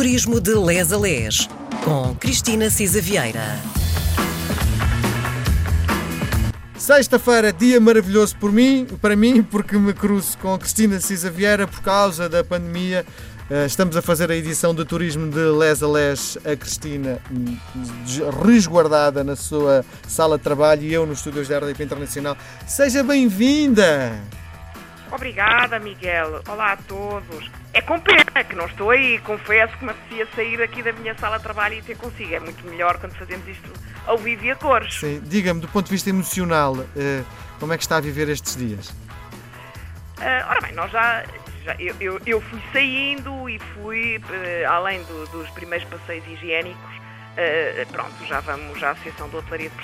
Turismo de Les a Les, com Cristina Cisa Vieira. Sexta-feira, dia maravilhoso por mim, para mim, porque me cruzo com Cristina Cisa Vieira por causa da pandemia. Eh, Estamos a fazer a edição do Turismo de Les a Les, a Cristina hum, resguardada na sua sala de trabalho e eu nos estúdios da RDP Internacional. Seja bem-vinda! Obrigada, Miguel. Olá a todos. É com pena que não estou aí. Confesso que me apetecia sair aqui da minha sala de trabalho e ter consigo. É muito melhor quando fazemos isto ao vivo e a cores. Sim, diga-me, do ponto de vista emocional, eh, como é que está a viver estes dias? Ah, ora bem, nós já. já- eu, eu- eu fui saindo e fui, eh, além do- dos primeiros passeios higiênicos, eh, pronto, já vamos à Associação de Hotelaria de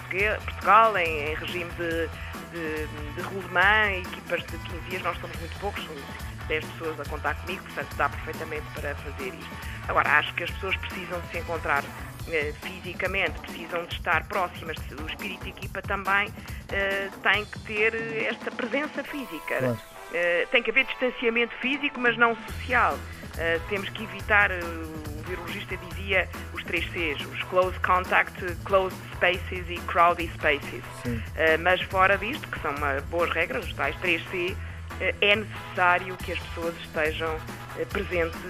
Portugal, em, em regime de, de, de equipas de 15 dias, nós somos muito poucos, somos 10 pessoas a contar comigo, portanto dá perfeitamente para fazer isto. Agora, acho que as pessoas precisam de se encontrar eh, fisicamente, precisam de estar próximas, o espírito de equipa também eh, tem que ter esta presença física. Claro. Uh, tem que haver distanciamento físico, mas não social. Uh, temos que evitar, uh, o virologista dizia, os três Cs, os close contact, closed spaces e crowded spaces. Mas fora disto, que são uma, boas regras, os tais 3C, uh, é necessário que as pessoas estejam presentes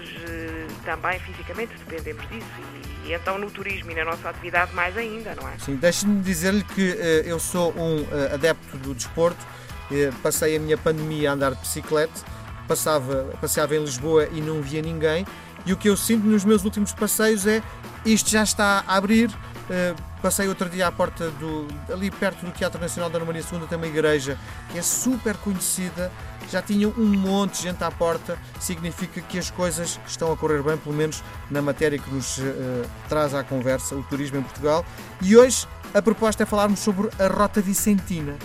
também fisicamente, dependemos disso. E, e então no turismo e na nossa atividade mais ainda, não é? Sim, deixe-me dizer-lhe que eh, eu sou um eh, adepto do desporto, eh, passei a minha pandemia a andar de bicicleta, passava, passeava em Lisboa e não via ninguém, e o que eu sinto nos meus últimos passeios é isto já está a abrir. eh, passei outro dia à porta do. ali perto do Teatro Nacional da Maria II tem uma igreja que é super conhecida, já tinha um monte de gente à porta, significa que as coisas estão a correr bem, pelo menos na matéria que nos eh, traz à conversa, o turismo em Portugal. E hoje a proposta é falarmos sobre a Rota Vicentina.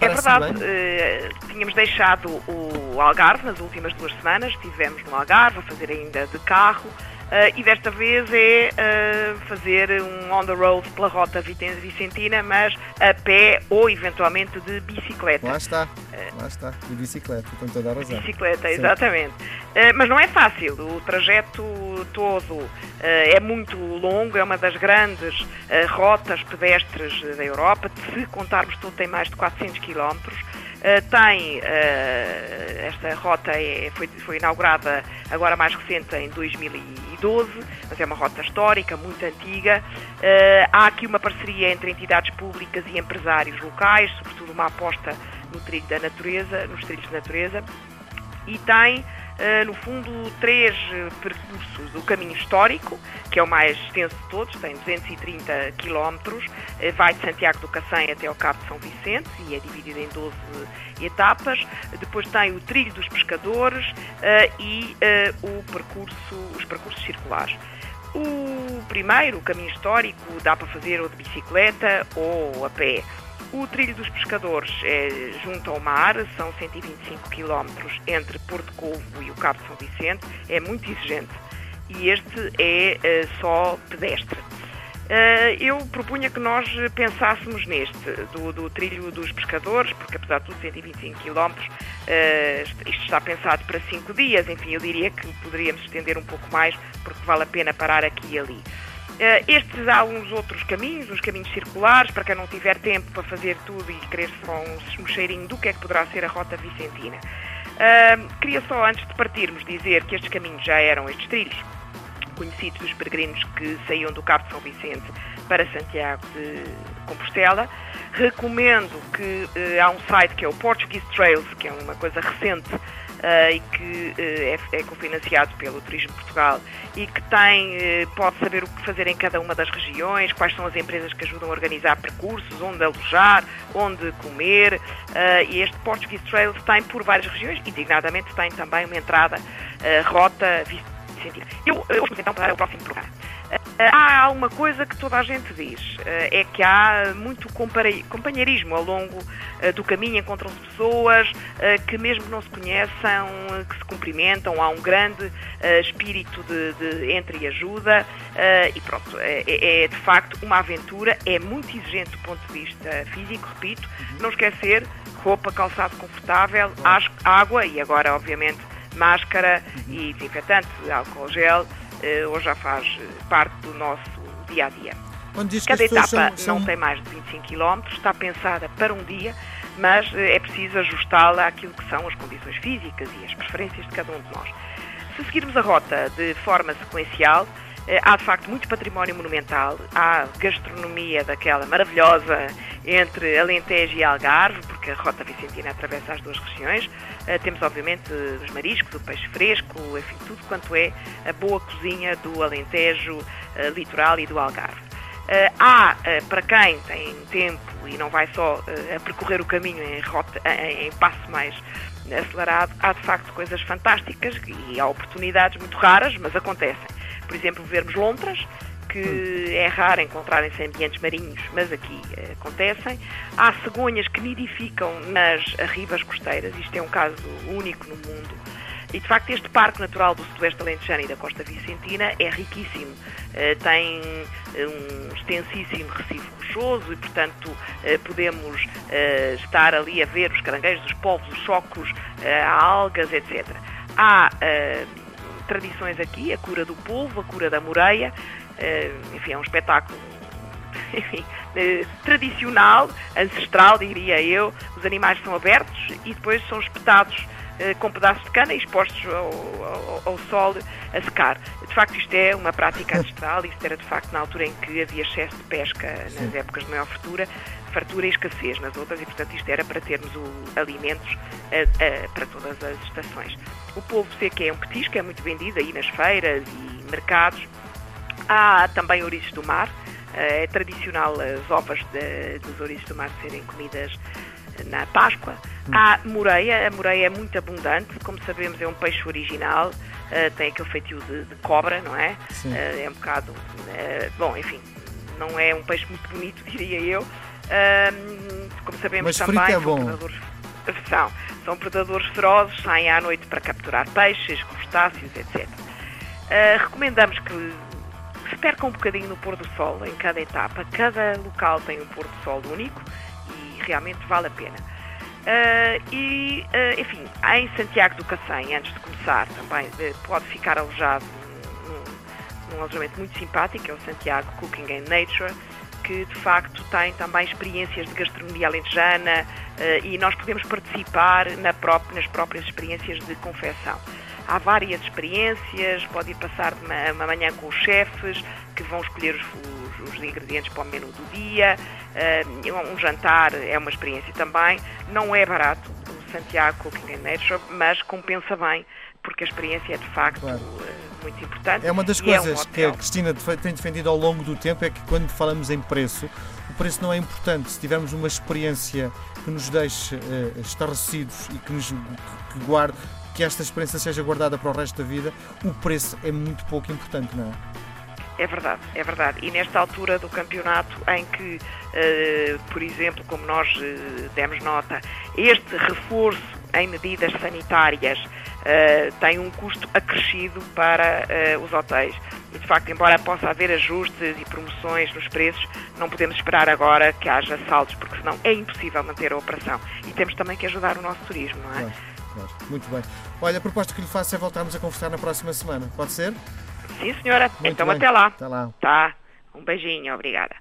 É verdade, eh, tínhamos deixado o Algarve nas últimas duas semanas, estivemos no Algarve a fazer ainda de carro eh, e desta vez é eh, fazer um on the road pela rota Vicentina, mas a pé ou eventualmente de bicicleta. Lá está, lá está, de bicicleta, tem toda a razão. Bicicleta, Sim. exatamente. Eh, mas não é fácil, o trajeto todo eh, é muito longo, é uma das grandes eh, rotas pedestres da Europa, se contarmos tudo tem mais de 400 quilómetros. Eh, tem, eh, esta rota é- foi, foi inaugurada agora mais recente em 2012, mas é uma rota histórica, muito antiga. Eh, há aqui uma parceria entre entidades públicas e empresários locais, sobretudo uma aposta no trilho da natureza, nos trilhos de natureza e tem, no fundo, três eh, percursos. O caminho histórico, que é o mais extenso de todos, tem 230 quilómetros, eh, vai de Santiago do Cacém até ao Cabo de São Vicente e é dividido em 12 etapas. Depois tem o trilho dos pescadores eh, e eh, o percurso, os percursos circulares. O primeiro, o caminho histórico, dá para fazer ou de bicicleta ou a pé. O trilho dos pescadores é junto ao mar, são 125 quilómetros entre Porto Covo e o Cabo de São Vicente, é muito exigente. E este é eh, só pedestre. Eh, eu propunha que nós pensássemos neste, do, do trilho dos pescadores, porque apesar de tudo 125 km, eh, isto está pensado para 5 dias, enfim, eu diria que poderíamos estender um pouco mais, porque vale a pena parar aqui e ali. Eh, estes há uns outros caminhos, os caminhos circulares, para quem não tiver tempo para fazer tudo e querer só um, um cheirinho do que é que poderá ser a Rota Vicentina. Ah, queria só, antes de partirmos, dizer que estes caminhos já eram, estes trilhos, conhecidos dos peregrinos que saíam do Cabo de São Vicente para Santiago de Compostela. Recomendo que eh, há um site que é o Portuguese Trails, que é uma coisa recente eh, e que eh, é, é cofinanciado pelo Turismo Portugal e que tem, pode saber o que fazer em cada uma das regiões, quais são as empresas que ajudam a organizar percursos, onde alojar, onde comer. e este Portuguese Trails tem por várias regiões, e designadamente tem também uma entrada, rota sentido. Eu, eu vamos então para o próximo programa. Eh, Há uma coisa que toda a gente diz, eh, é que há muito companheirismo ao longo eh, do caminho, encontram-se pessoas que mesmo que não se conheçam, que se cumprimentam, há um grande espírito de, de entre e ajuda e pronto, é, é- é de facto uma aventura, é muito exigente do ponto de vista físico, repito, não esquecer roupa, calçado confortável, água e agora obviamente máscara e desinfetante, álcool gel hoje já faz parte do nosso dia a dia. Cada etapa são, são... não tem mais de 25 km, está pensada para um dia, mas é preciso ajustá-la àquilo que são as condições físicas e as preferências de cada um de nós. Se seguirmos a rota de forma sequencial, eh, há de facto muito património monumental, há gastronomia daquela maravilhosa entre Alentejo e Algarve, porque a Rota Vicentina atravessa as duas regiões. Eh, temos, obviamente, os mariscos, o peixe fresco, enfim, tudo quanto é a boa cozinha do Alentejo eh, litoral e do Algarve. há, para quem tem tempo e não vai só a percorrer o caminho em, rota, em passo mais acelerado, há de facto coisas fantásticas e há oportunidades muito raras, mas acontecem por exemplo, vermos lontras, que é raro encontrarem em ambientes marinhos, mas aqui eh, acontecem. Há cegonhas que nidificam nas ribas costeiras, isto é um caso único no mundo. E de facto este Parque Natural do Sudoeste Alentejano e da Costa Vicentina é riquíssimo. Uh, tem eh, um extensíssimo recife rochoso e, portanto, podemos estar ali a ver os caranguejos, os polvos, os chocos, algas, etc. Há tradições aqui, a cura do polvo, a cura da moreia, eh, enfim, é um espetáculo enfim, eh, tradicional, ancestral, diria eu. Os animais são abertos e depois são espetados eh, com pedaços de cana e expostos ao, ao, ao, sol a secar. De facto, isto é uma prática ancestral, isto era de facto na altura em que havia excesso de pesca nas épocas de maior fartura, fartura e escassez nas outras, e portanto isto era para termos o, alimentos para todas as estações. O polvo seco é um petisco, é muito vendido aí nas feiras e mercados. Há também ouriços do mar, eh, é tradicional as ovas de, dos ouriços do mar serem comidas na Páscoa. Hum. Há moreia, a moreia é muito abundante, como sabemos é um peixe original, eh, tem aquele feitio de, de cobra, não é? Sim. Eh, é um bocado, bom, enfim, não é um peixe muito bonito, diria eu. como sabemos Mas também, é bom. São, são predadores ferozes, saem à noite para capturar peixes, crustáceos, etc. Uh, recomendamos que se perca um bocadinho no pôr do sol em cada etapa. Cada local tem um pôr do sol único e realmente vale a pena. Uh, e, uh, enfim, em Santiago do Cacém, antes de começar, também pode ficar alojado num, num alojamento muito simpático, é o Santiago Cooking and Nature, que de facto tem também experiências de gastronomia alentejana uh, e nós podemos participar na nas próprias experiências de confecção. Há várias experiências, pode ir passar uma, uma manhã com os chefes que vão escolher os, os, os ingredientes para o menu do dia. Uh, um jantar é uma experiência também. Não é barato o Santiago Cooking and Nature, mas compensa bem porque a experiência é de facto claro. uh, muito importante. É uma das coisas é um que a Cristina tem defendido ao longo do tempo é que quando falamos em preço, o preço não é importante. Se tivermos uma experiência que nos deixe uh, estarrecidos e que nos que guarde que esta experiência seja guardada para o resto da vida, o preço é muito pouco importante, não é? É verdade, é verdade. E nesta altura do campeonato em que, uh, por exemplo, como nós uh, demos nota, este reforço em medidas sanitárias uh, tem um custo acrescido para os hotéis. E, de facto, embora possa haver ajustes e promoções nos preços, não podemos esperar agora que haja saltos, porque senão é impossível manter a operação. E temos também que ajudar o nosso turismo, não é? Claro. Claro. Muito bem. Olha, a proposta que lhe faço é voltarmos a conversar na próxima semana. Pode ser? Sim, senhora. Muito então bem. até lá. Até lá. Tá. Um beijinho. Obrigada.